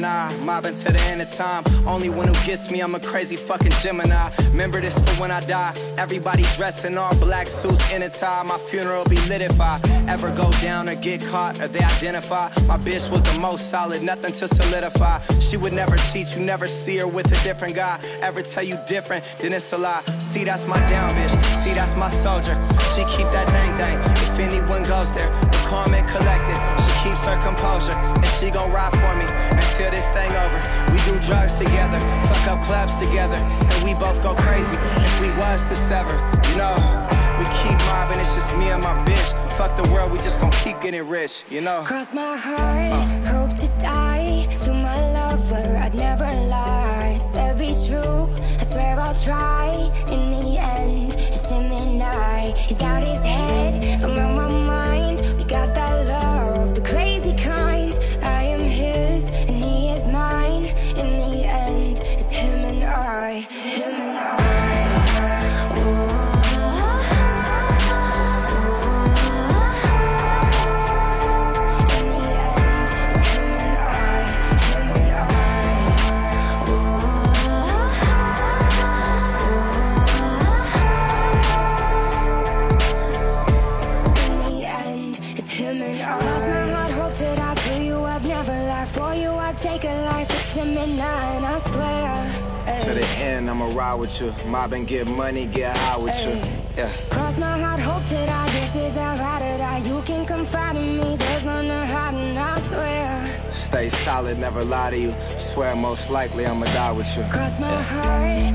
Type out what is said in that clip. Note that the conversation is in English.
mobbing to the end of time. Only one who gets me, I'm a crazy fucking Gemini. Remember this for when I die. Everybody dressed in all black suits in a tie. My funeral be lit if I ever go down or get caught or they identify. My bitch was the most solid, nothing to solidify. She would never cheat, you never see her with a different guy. Ever tell you different, then it's a lie. See, that's my down bitch. See, that's my soldier. She keep that thing thing. If anyone goes there, the calm and collected. She keeps her composure, and she gon' ride for me until this thing over. We do drugs together, fuck up clubs together, and we both go crazy. If we was to sever, you know, we keep mobbing. It's just me and my bitch. Fuck the world, we just gon' keep getting rich, you know. Cross my heart, hope to die. To my lover, I'd never lie. Said be true, I swear I'll try. In I take a life. It's him and I, swear. To the end, I'ma ride with you. Mob and get money, get high with you. Yeah. Cross my heart, hope to die. This is how I to die. You can confide in me. There's none to hide, and I swear. Stay solid, never lie to you. Swear most likely I'ma die with you. Cross my heart,